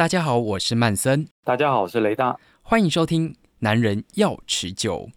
大家好，我是曼森。大家好，我是雷大。欢迎收听《男人要持久》。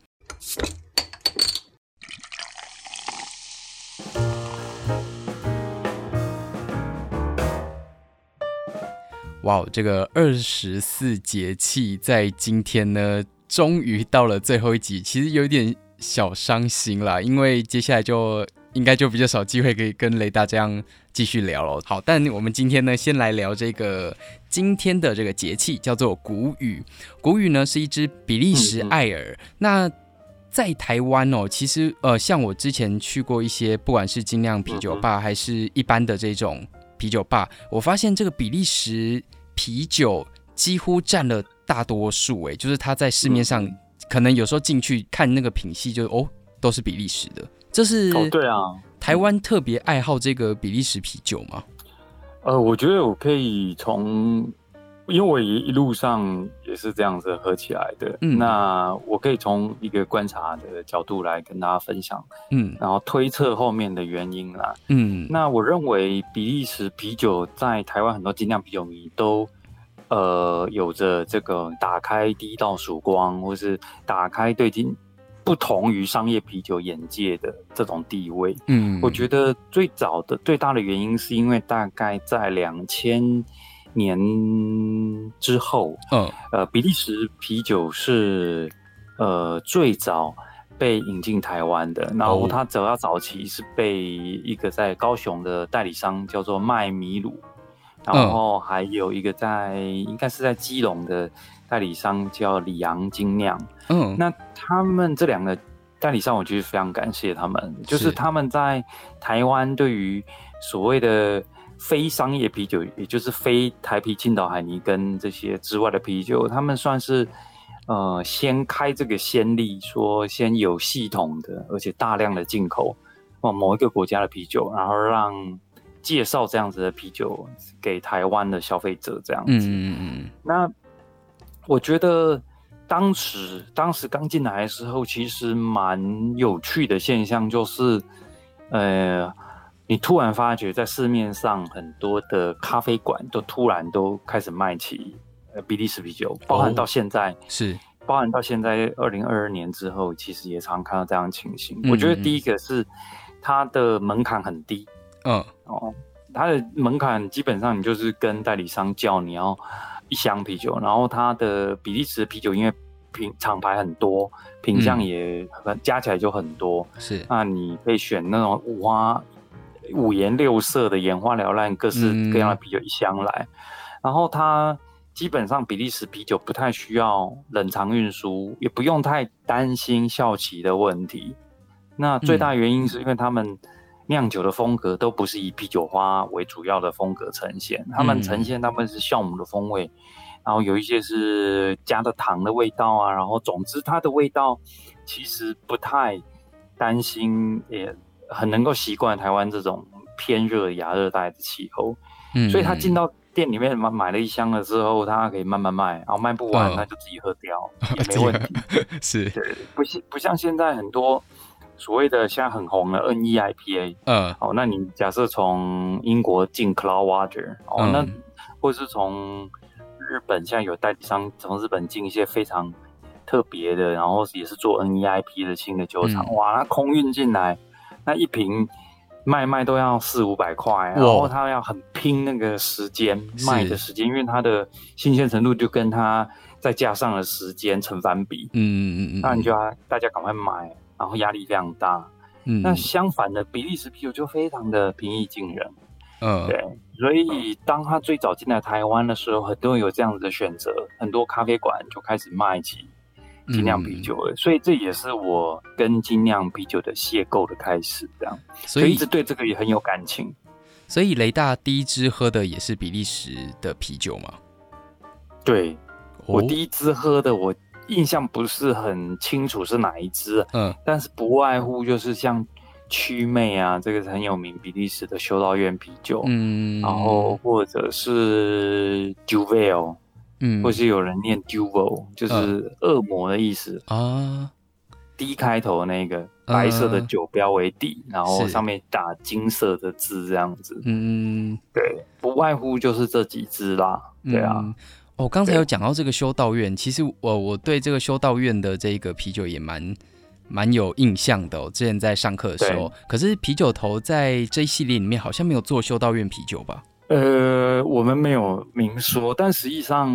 哇，这个二十四节气在今天呢，终于到了最后一集，其实有点小伤心啦，因为接下来就。应该就比较少机会可以跟雷大这样继续聊了。好，但我们今天呢，先来聊这个今天的这个节气，叫做谷雨。谷雨呢是一支比利时艾尔。嗯嗯，那在台湾哦，其实呃，像我之前去过一些，不管是精酿啤酒吧，还是一般的这种啤酒吧，我发现这个比利时啤酒几乎占了大多数。诶，就是它在市面上，可能有时候进去看那个品系就，就哦，都是比利时的。这是哦，对啊，台湾特别爱好这个比利时啤酒吗？呃，我觉得我可以从，因为我一路上也是这样子喝起来的，嗯，那我可以从一个观察的角度来跟大家分享，嗯，然后推测后面的原因啦，嗯，那我认为比利时啤酒在台湾很多精酿啤酒迷都，呃，有着这个打开第一道曙光，或是打开对精。不同于商业啤酒眼界的这种地位，嗯，我觉得最早的最大的原因是因为大概在两千年之后，嗯，呃，比利时啤酒是呃最早被引进台湾的，然后它主要早期是被一个在高雄的代理商叫做麦米鲁，然后还有一个在应该是在基隆的。代理商叫李昂精酿，嗯，那他们这两个代理商，我其实非常感谢他们，是就是。他们在台湾对于所谓的非商业啤酒，也就是非台啤、青岛海尼跟这些之外的啤酒，他们算是呃先开这个先例，说先有系统的，而且大量的进口哦某一个国家的啤酒，然后让介绍这样子的啤酒给台湾的消费者，这样子，嗯嗯嗯，那。我觉得当时当时刚进来的时候，其实蛮有趣的现象就是，呃，你突然发觉在市面上很多的咖啡馆都突然都开始卖起呃比利时啤酒，包含到现在、哦、是，包含到现在二零二二年之后，其实也常看到这样的情形。嗯嗯，我觉得第一个是它的门槛很低，嗯哦，它的门槛基本上你就是跟代理商叫你要。一箱啤酒，然后它的比利时啤酒，因为品厂牌很多，品相也很加起来就很多。是，那你可以选那种五花五颜六色的、眼花缭乱、各式各样的啤酒一箱来。嗯、然后它基本上比利时啤酒不太需要冷藏运输，也不用太担心效期的问题。那最大原因是因为他们。酿酒的风格都不是以啤酒花为主要的风格呈现，他们呈现他们是酵母的风味，然后有一些是加的糖的味道啊，然后总之它的味道其实不太担心，也很能够习惯台湾这种偏热亚热带的气候，嗯，所以他进到店里面买买了一箱了之后，他可以慢慢卖，然后卖不完他就自己喝掉，哦，也没问题，是对，不像不像现在很多。所谓的现在很红的 NEIPA，嗯，好，那你假设从英国进 Cloudwater，哦，嗯、那或者是从日本现在有代理商从日本进一些非常特别的，然后也是做 NEIP 的新的酒厂，嗯、哇，那空运进来，那一瓶卖卖都要四五百块，然后他要很拼那个时间卖的时间，因为它的新鲜程度就跟它再加上了时间成反比，嗯嗯嗯嗯，那你就要大家赶快买。然后压力非常大，嗯，那相反的比利时啤酒就非常的平易近人，嗯，对，所以当他最早进来台湾的时候，很多人有这样子的选择，很多咖啡馆就开始卖起精酿啤酒了，嗯，所以这也是我跟精酿啤酒的邂逅的开始，这样，所以，所以一直对这个也很有感情。所以雷大第一支喝的也是比利时的啤酒吗？对，我第一支喝的我。印象不是很清楚是哪一支，嗯，但是不外乎就是像曲妹啊，这个是很有名，比利时的修道院啤酒，嗯，然后或者是 Duvel，嗯，或是有人念 Duvel，就是恶魔的意思。啊，D 开头那个白色的酒标为底，然后上面打金色的字这样子。嗯，对，不外乎就是这几支啦。对啊。嗯、哦，刚才有讲到这个修道院，其实我我对这个修道院的这个啤酒也蛮蛮有印象的、哦。之前在上课的时候，可是啤酒头在这一系列里面好像没有做修道院啤酒吧？呃，我们没有明说，但实际上，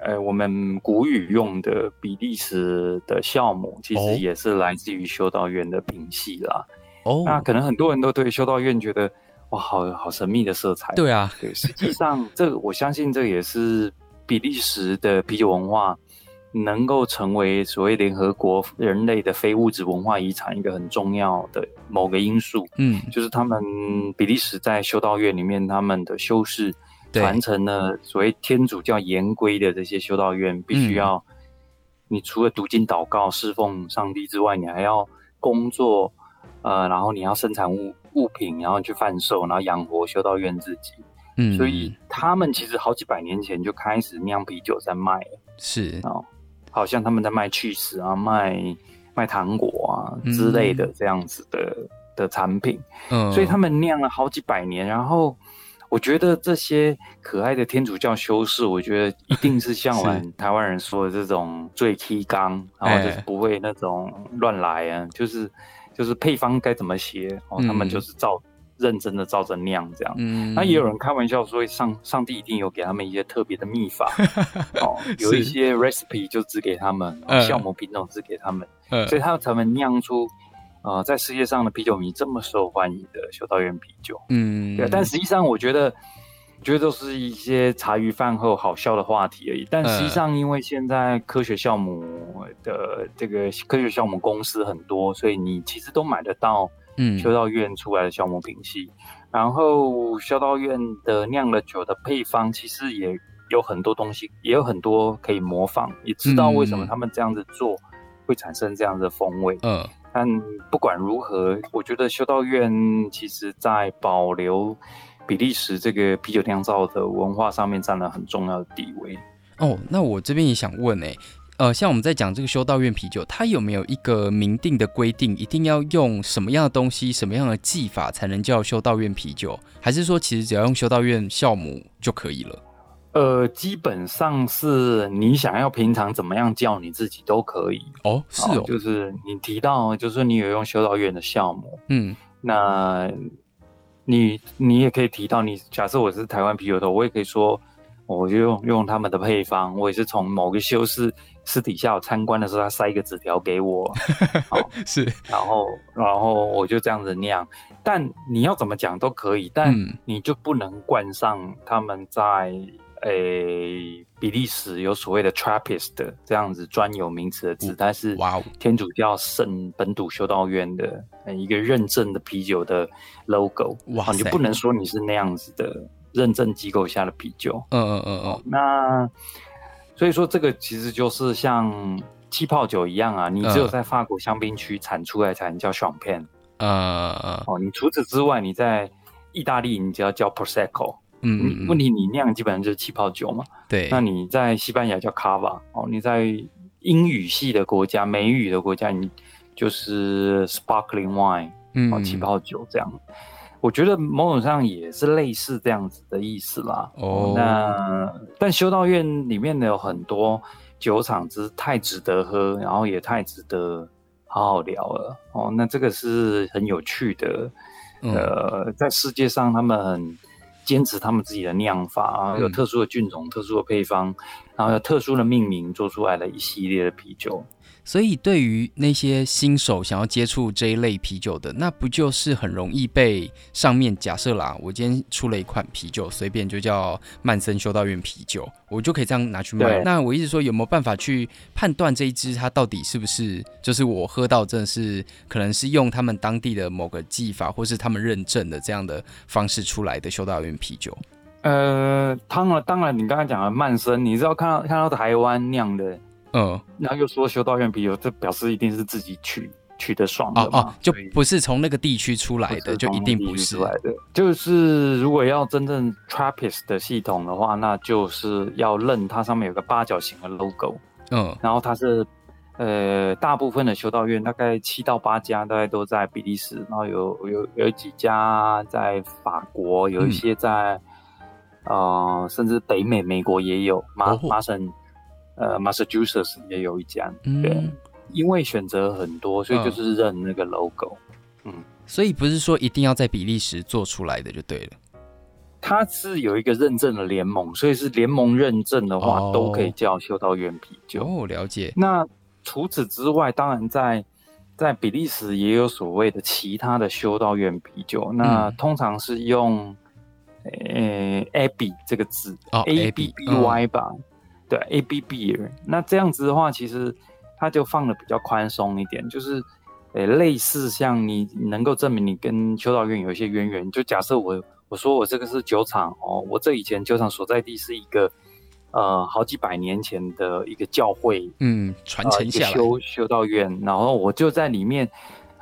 呃，我们古语用的比利时的酵母，其实也是来自于修道院的品系啦。哦，那可能很多人都对修道院觉得，哇，好好神秘的色彩。对啊，对，实际上，这个我相信这也是比利时的啤酒文化。能够成为所谓联合国人类的非物质文化遗产一个很重要的某个因素，嗯，就是他们比利时在修道院里面，他们的修士传承了所谓天主教严规的这些修道院，必须要你除了读经祷告侍奉上帝之外，你还要工作，呃，然后你要生产物物品，然后去贩售，然后养活修道院自己，嗯，所以他们其实好几百年前就开始酿啤酒在卖了，是哦。好像他们在卖起司啊，卖卖糖果啊之类的这样子的、嗯、的产品，嗯，所以他们酿了好几百年。然后我觉得这些可爱的天主教修士，我觉得一定是像我们 台湾人说的这种最 key 刚，然后就是不会那种乱来啊，就是就是配方该怎么写，哦，他们就是照。认真的照着酿这样，嗯，那也有人开玩笑说上上帝一定有给他们一些特别的秘法。哦，有一些 recipe 就只给他们，酵母品种只给他们，嗯，所以他才能酿出呃在世界上的啤酒迷这么受欢迎的修道院啤酒，嗯，对。但实际上我觉得，觉得都是一些茶余饭后好笑的话题而已。但实际上，因为现在科学酵母的这个科学酵母公司很多，所以你其实都买得到。嗯，修道院出来的酵母品系，然后修道院的酿了酒的配方，其实也有很多东西，也有很多可以模仿，也知道为什么他们这样子做会产生这样的风味。嗯，但不管如何，我觉得修道院其实在保留比利时这个啤酒酿造的文化上面占了很重要的地位。哦，那我这边也想问哎。呃，像我们在讲这个修道院啤酒，它有没有一个明定的规定，一定要用什么样的东西、什么样的技法才能叫修道院啤酒？还是说其实只要用修道院酵母就可以了？呃，基本上是你想要平常怎么样叫你自己都可以哦。是哦，就是你提到，就是你有用修道院的酵母，嗯，那你你也可以提到你，你假设我是台湾啤酒头，我也可以说，我就用用他们的配方，我也是从某个修士。私底下我参观的时候，他塞一个纸条给我，好是，然后然后我就这样子酿。但你要怎么讲都可以，但你就不能冠上他们在诶、欸、比利时有所谓的 Trappist 的这样子专有名词的字，但是哇，天主教圣本笃修道院的一个认证的啤酒的 logo，哇，你就不能说你是那样子的认证机构下的啤酒。嗯嗯嗯嗯，那。所以说，这个其实就是像气泡酒一样啊，你只有在法国香槟区产出来才能叫 Champagne。呃，哦，你除此之外，你在意大利你就要叫 Prosecco。嗯，嗯，问题你酿基本上就是气泡酒嘛。对。那你在西班牙叫 Cava。哦，你在英语系的国家、美语的国家，你就是 Sparkling Wine。嗯，哦，气泡酒这样。我觉得某种上也是类似这样子的意思啦。哦，oh. 那但修道院里面的，有很多酒厂，只是太值得喝，然后也太值得好好聊了。哦，那这个是很有趣的。嗯、呃，在世界上，他们很坚持他们自己的酿法啊，有特殊的菌种、嗯、特殊的配方，然后有特殊的命名，做出来的一系列的啤酒。所以，对于那些新手想要接触这一类啤酒的，那不就是很容易被上面假设啦？我今天出了一款啤酒，随便就叫曼森修道院啤酒，我就可以这样拿去卖。那我一直说，有没有办法去判断这一支它到底是不是就是我喝到真的是可能是用他们当地的某个技法，或是他们认证的这样的方式出来的修道院啤酒？呃，当然，当然，你刚才讲的曼森，你知道看到看到台湾酿的。嗯，然后又说修道院啤酒，这表示一定是自己取取的爽的哦，哦，就不是从那个地区出来的，就一定不是出来的。就是如果要真正 Trappist 的系统的话，那就是要认它上面有个八角形的 logo，嗯，然后它是呃，大部分的修道院大概七到八家，大概都在比利时，然后有有有几家在法国，有一些在，嗯、呃，甚至北美美国也有，麻麻省，呃，Massachusetts 也有一家，对，嗯、因为选择很多，所以就是认那个 logo，嗯，嗯，所以不是说一定要在比利时做出来的就对了。它是有一个认证的联盟，所以是联盟认证的话，哦、都可以叫修道院啤酒。哦，了解。那除此之外，当然在在比利时也有所谓的其他的修道院啤酒。嗯、那通常是用呃 Abbey 这个字、哦、A B B Y 吧？嗯、对，A B B。那这样子的话，其实它就放的比较宽松一点，就是呃类似像你能够证明你跟修道院有一些渊源，就假设我。我说我这个是酒厂哦，我这以前酒厂所在地是一个呃好几百年前的一个教会，嗯，传承下来、呃、修修道院，然后我就在里面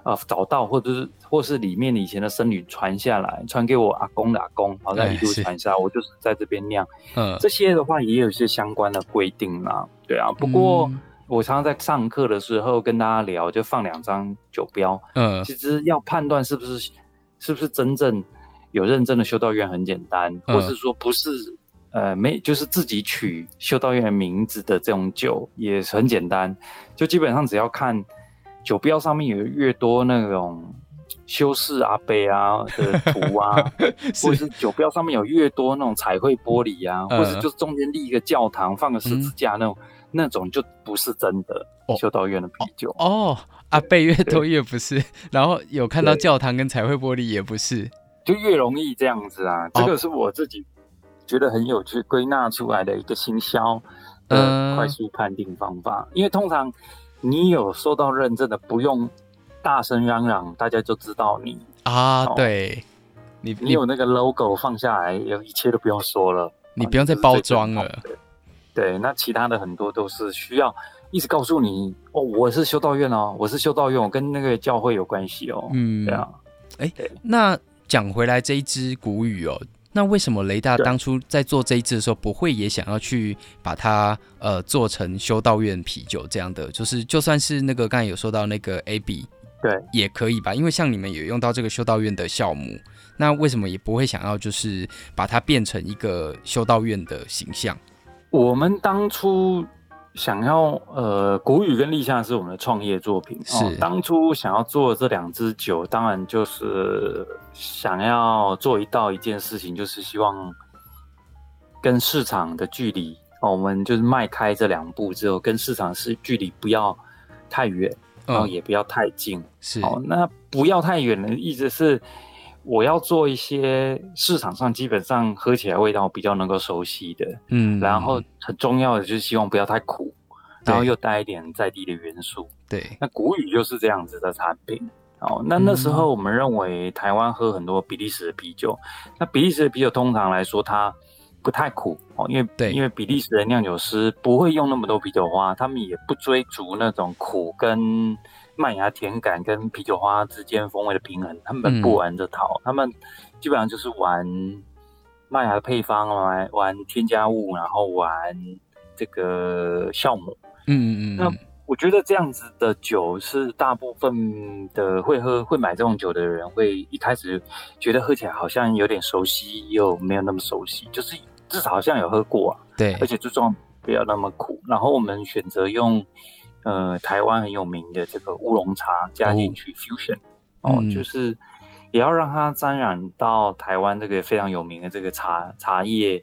呃找到或者是或是里面以前的僧侣传下来，传给我阿公的阿公，好像一路传下来，我就是在这边酿，嗯，这些的话也有一些相关的规定啦，对啊，不过、嗯、我常常在上课的时候跟大家聊，就放两张酒标，嗯，其实要判断是不是是不是真正。有认证的修道院很简单，或是说不是，呃，没就是自己取修道院名字的这种酒也很简单，就基本上只要看酒标上面有越多那种修饰阿伯啊的图啊，是。或者是酒标上面有越多那种彩绘玻璃啊，或者就是中间立一个教堂放个十字架那种，嗯、那种就不是真的修道院的啤酒哦。哦，阿贝越多越不是，然后有看到教堂跟彩绘玻璃也不是。就越容易这样子啊，这个是我自己觉得很有趣归纳出来的一个行销的快速判定方法。嗯、因为通常你有受到认证的，不用大声嚷嚷，大家就知道你啊。哦、对，你你有那个 logo 放下来，有一切都不用说了，你不用再包装了。对，那其他的很多都是需要一直告诉你哦，我是修道院哦，我是修道院，我跟那个教会有关系哦。嗯，对啊。哎，那。讲回来这一支古语哦，那为什么雷大当初在做这一支的时候，不会也想要去把它呃做成修道院啤酒这样的？就是就算是那个刚才有说到那个 AB，对，也可以吧？因为像你们也用到这个修道院的酵母，那为什么也不会想要就是把它变成一个修道院的形象？我们当初。想要呃，古雨跟立夏是我们的创业作品。是、哦、当初想要做这两支酒，当然就是想要做一道一件事情，就是希望跟市场的距离，哦、我们就是迈开这两步之后，跟市场是距离不要太远，然后也不要太近。是哦，那不要太远的意思是。我要做一些市场上基本上喝起来味道比较能够熟悉的，嗯，然后很重要的就是希望不要太苦，然后又带一点在地的元素。对，那古语就是这样子的产品。哦，那那时候我们认为台湾喝很多比利时的啤酒，那比利时的啤酒通常来说它不太苦哦，因为对，因为比利时的酿酒师不会用那么多啤酒花，他们也不追逐那种苦跟。麦芽甜感跟啤酒花之间风味的平衡，他们不玩这套，嗯、他们基本上就是玩麦芽的配方，玩玩添加物，然后玩这个酵母。嗯嗯嗯。那我觉得这样子的酒是大部分的会喝、会买这种酒的人会一开始觉得喝起来好像有点熟悉，又没有那么熟悉，就是至少好像有喝过啊。对，而且最重要不要那么苦。然后我们选择用。呃，台湾很有名的这个乌龙茶加进去 fusion，哦，哦，就是也要让它沾染到台湾这个非常有名的这个茶茶叶，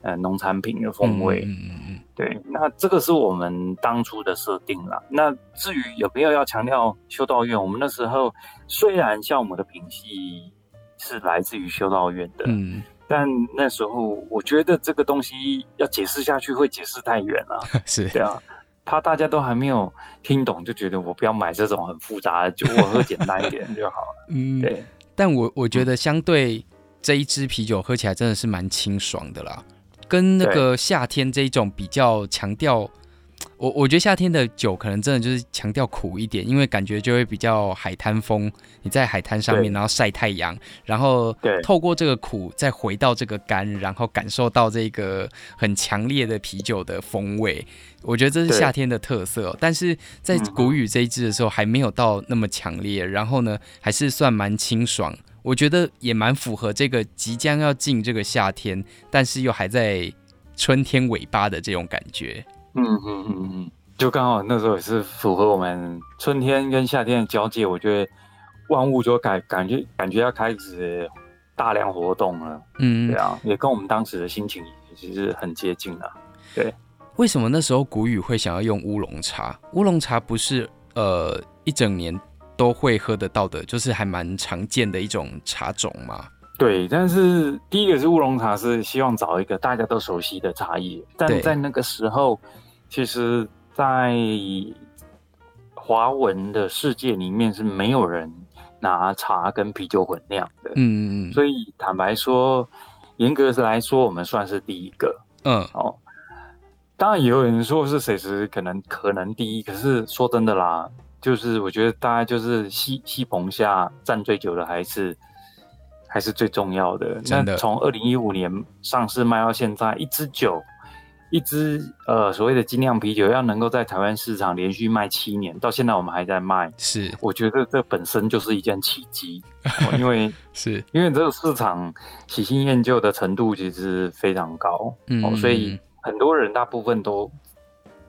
呃，农产品的风味。嗯嗯嗯。对，那这个是我们当初的设定啦。那至于有没有要强调修道院，我们那时候虽然酵母的品系是来自于修道院的，嗯，但那时候我觉得这个东西要解释下去会解释太远了，是这样。怕大家都还没有听懂，就觉得我不要买这种很复杂的酒，我喝简单一点 就好了。嗯，对。但我我觉得相对这一支啤酒喝起来真的是蛮清爽的啦，跟那个夏天这一种比较强调我我觉得夏天的酒可能真的就是强调苦一点，因为感觉就会比较海滩风。你在海滩上面，然后晒太阳，然后透过这个苦再回到这个干，然后感受到这个很强烈的啤酒的风味。我觉得这是夏天的特色。但是在谷雨这一支的时候还没有到那么强烈，然后呢还是算蛮清爽。我觉得也蛮符合这个即将要进这个夏天，但是又还在春天尾巴的这种感觉。嗯嗯嗯嗯，就刚好那时候也是符合我们春天跟夏天的交界，我觉得万物就感感觉感觉要开始大量活动了。嗯，对啊，也跟我们当时的心情其实很接近了。对，为什么那时候古语会想要用乌龙茶？乌龙茶不是呃一整年都会喝得到的，就是还蛮常见的一种茶种吗？对，但是第一个是乌龙茶，是希望找一个大家都熟悉的茶叶，但在那个时候。其实，在华文的世界里面是没有人拿茶跟啤酒混酿的。嗯嗯嗯。所以坦白说，严格来说，我们算是第一个。嗯。哦。当然也有人说是谁是可能可能第一，可是说真的啦，就是我觉得大家就是西西棚下站最久的还是还是最重要的。真的。那从二零一五年上市卖到现在，一支酒。一支呃所谓的精酿啤酒要能够在台湾市场连续卖七年，到现在我们还在卖，是我觉得这本身就是一件奇迹，因为是因为这个市场喜新厌旧的程度其实非常高，嗯，哦，所以很多人大部分都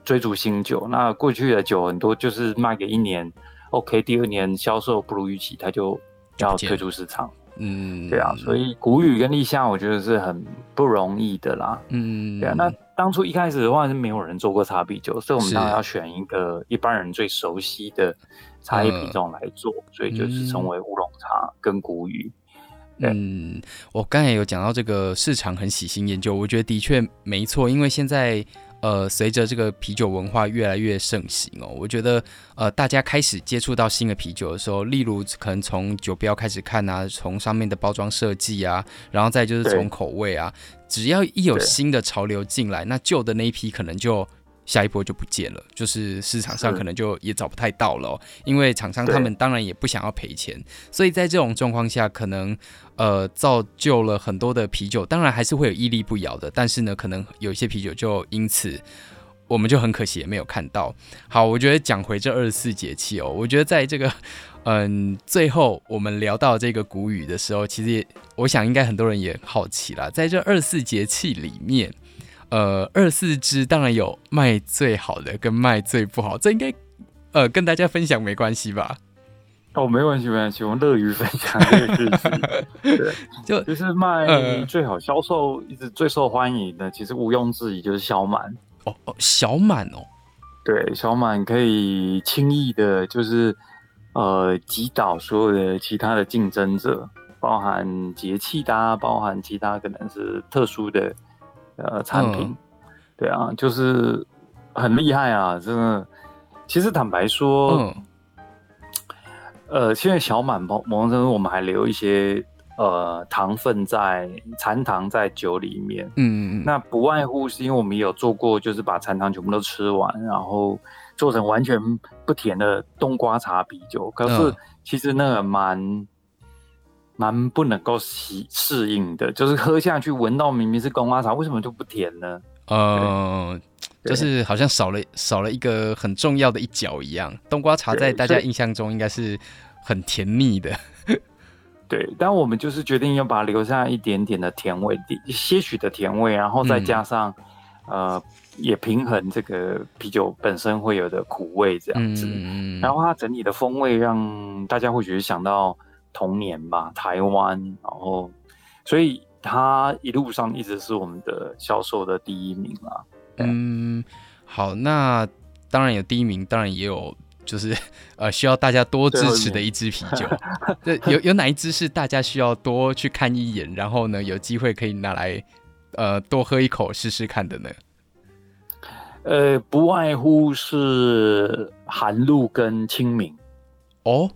追逐新酒。那过去的酒很多就是卖给一年，OK，第二年销售不如预期，他就要退出市场。嗯，对啊，所以古语跟立夏，我觉得是很不容易的啦。嗯，对啊。那当初一开始的话是没有人做过茶啤酒，所以我们当然要选一个一般人最熟悉的茶叶品种来做，呃、所以就是称为乌龙茶跟古语。嗯，我刚才有讲到这个市场很喜新厌旧，我觉得的确没错，因为现在。呃，随着这个啤酒文化越来越盛行哦，我觉得呃，大家开始接触到新的啤酒的时候，例如可能从酒标开始看啊，从上面的包装设计啊，然后再就是从口味啊，只要一有新的潮流进来，那旧的那一批可能就。下一波就不见了，就是市场上可能就也找不太到了，因为厂商他们当然也不想要赔钱，所以在这种状况下，可能呃造就了很多的啤酒，当然还是会有屹立不摇的，但是呢，可能有一些啤酒就因此我们就很可惜也没有看到。好，我觉得讲回这二十四节气哦，我觉得在这个 嗯最后我们聊到这个谷雨的时候，其实也我想应该很多人也好奇啦，在这二十四节气里面。呃，二四支当然有卖最好的跟卖最不好，这应该呃跟大家分享没关系吧？哦，没关系，没关系，我们乐于分享这个事情。对，就就是卖最好销售、呃、一直最受欢迎的，其实毋庸置疑就是小满。哦哦，小满哦，对，小满可以轻易的，就是呃击倒所有的其他的竞争者，包含节气的、啊，包含其他可能是特殊的。呃，产品，嗯、对啊，就是很厉害啊，真的。其实坦白说，嗯、呃，现在小满某某种程度，我们还留一些呃糖分在残糖在酒里面。嗯嗯嗯。那不外乎是因为我们也有做过，就是把残糖全部都吃完，然后做成完全不甜的冬瓜茶啤酒。可是其实那个蛮。蛮不能够适适应的，就是喝下去闻到明明是冬瓜茶，为什么就不甜呢？呃，就是好像少了少了一个很重要的一角一样。冬瓜茶在大家印象中应该是很甜腻的。对，但我们就是决定要把它留下一点点的甜味，些许的甜味，然后再加上、嗯、呃，也平衡这个啤酒本身会有的苦味这样子。嗯、然后它整体的风味让大家会觉得想到。童年吧，台湾，然后，所以它一路上一直是我们的销售的第一名啦。嗯，好，那当然有第一名，当然也有就是 呃需要大家多支持的一支啤酒。对，有有哪一支是大家需要多去看一眼，然后呢有机会可以拿来呃多喝一口试试看的呢？呃，不外乎是寒露跟清明哦。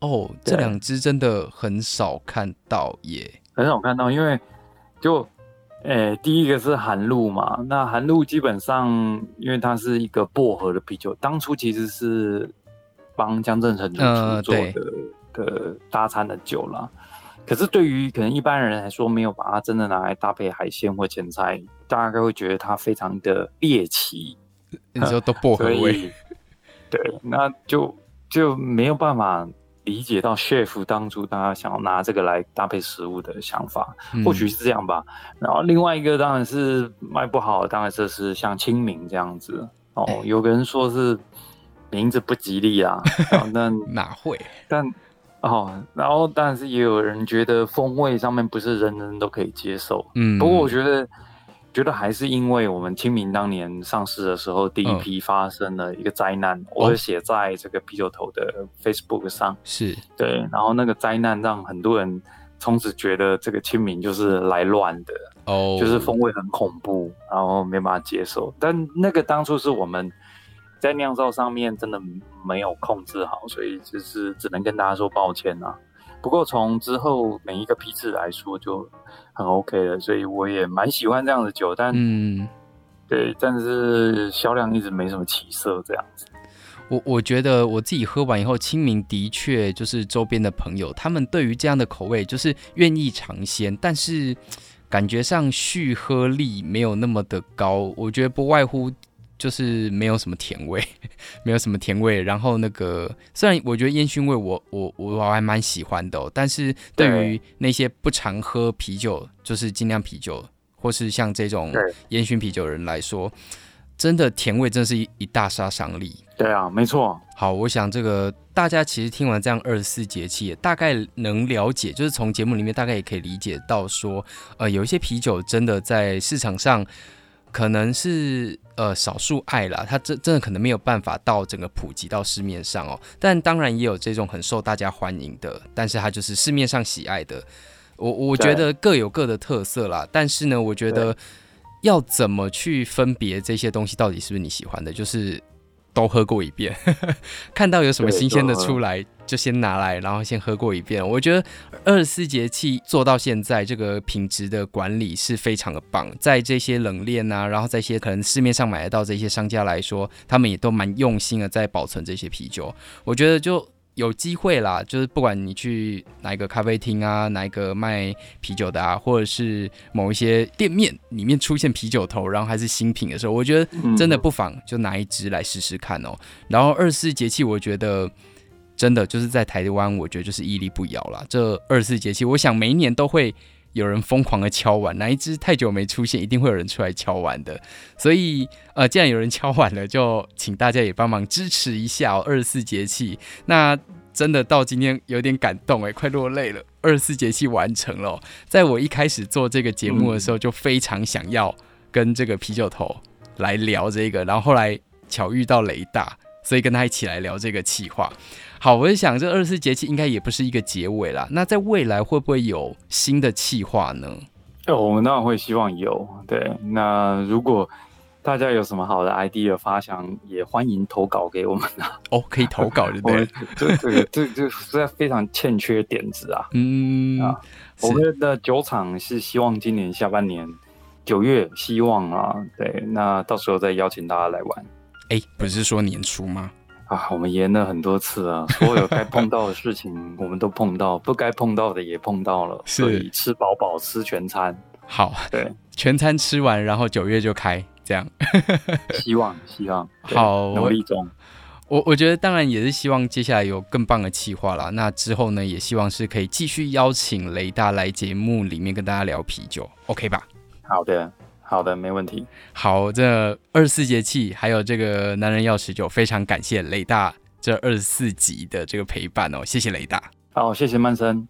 哦，这两支真的很少看到耶，很少看到，因为就诶，第一个是寒露嘛，那寒露基本上因为它是一个薄荷的啤酒，当初其实是帮江振诚主厨做的、呃、的搭餐的酒啦。可是对于可能一般人来说，没有把它真的拿来搭配海鲜或前菜，大概会觉得它非常的猎奇。你说都 薄荷味，对，那就就没有办法理解到 chef 当初大家想要拿这个来搭配食物的想法，或许是这样吧。嗯、然后另外一个当然是卖不好，当然这是像清明这样子哦。有个人说是名字不吉利啊，那 哪会？但哦，然后但是也有人觉得风味上面不是人人都可以接受。嗯，不过我觉得。觉得还是因为我们清明当年上市的时候，第一批发生了一个灾难，嗯、我写在这个啤酒头的 Facebook 上，是对，然后那个灾难让很多人从此觉得这个清明就是来乱的，哦，就是风味很恐怖，然后没办法接受。但那个当初是我们在酿造上面真的没有控制好，所以就是只能跟大家说抱歉啊。不过从之后每一个批次来说就很 OK 的，所以我也蛮喜欢这样的酒，但嗯，对，但是销量一直没什么起色这样子。我我觉得我自己喝完以后，清明的确就是周边的朋友，他们对于这样的口味就是愿意尝鲜，但是感觉上续喝力没有那么的高。我觉得不外乎。就是没有什么甜味，没有什么甜味。然后那个，虽然我觉得烟熏味我我我还蛮喜欢的哦，但是对于那些不常喝啤酒，就是精酿啤酒或是像这种烟熏啤酒的人来说，真的甜味真的是一一大杀伤力。对啊，没错。好，我想这个大家其实听完这样二十四节气，大概能了解，就是从节目里面大概也可以理解到说，呃，有一些啤酒真的在市场上。可能是呃少数爱啦，它真真的可能没有办法到整个普及到市面上哦。但当然也有这种很受大家欢迎的，但是它就是市面上喜爱的。我我觉得各有各的特色啦。但是呢，我觉得要怎么去分别这些东西到底是不是你喜欢的，就是。都喝过一遍，看到有什么新鲜的出来，就先拿来，然后先喝过一遍。我觉得二十四节气做到现在，这个品质的管理是非常的棒。在这些冷链啊，然后在一些可能市面上买得到这些商家来说，他们也都蛮用心的在保存这些啤酒。我觉得就。有机会啦，就是不管你去哪一个咖啡厅啊，哪一个卖啤酒的啊，或者是某一些店面里面出现啤酒头，然后还是新品的时候，我觉得真的不妨就拿一支来试试看哦。然后二十四节气，我觉得真的就是在台湾，我觉得就是屹立不摇啦。这二十四节气，我想每一年都会。有人疯狂的敲碗，哪一只太久没出现，一定会有人出来敲碗的。所以，呃，既然有人敲碗了，就请大家也帮忙支持一下哦。二十四节气，那真的到今天有点感动哎，快落泪了。二十四节气完成了，在我一开始做这个节目的时候，就非常想要跟这个啤酒头来聊这个，然后后来巧遇到雷大，所以跟他一起来聊这个企划。好，我就想这二十四节气应该也不是一个结尾啦。那在未来会不会有新的企划呢？哦，我们当然会希望有。对，那如果大家有什么好的 idea 发想，也欢迎投稿给我们啊。哦，可以投稿对不对？对对对，这实在非常欠缺点子啊。嗯啊，我们的酒厂是希望今年下半年九月，希望啊，对，那到时候再邀请大家来玩。哎，不是说年初吗？啊，我们延了很多次啊，所有该碰到的事情 我们都碰到，不该碰到的也碰到了，所以吃饱饱吃全餐。好，对，全餐吃完，然后九月就开，这样。希望，希望。好，努力中。我我觉得当然也是希望接下来有更棒的企划啦。那之后呢，也希望是可以继续邀请雷大来节目里面跟大家聊啤酒，OK 吧？好的。好的，没问题。好，这二十四节气还有这个男人要持久，非常感谢雷大这二十四集的这个陪伴哦，谢谢雷大。好，谢谢曼森。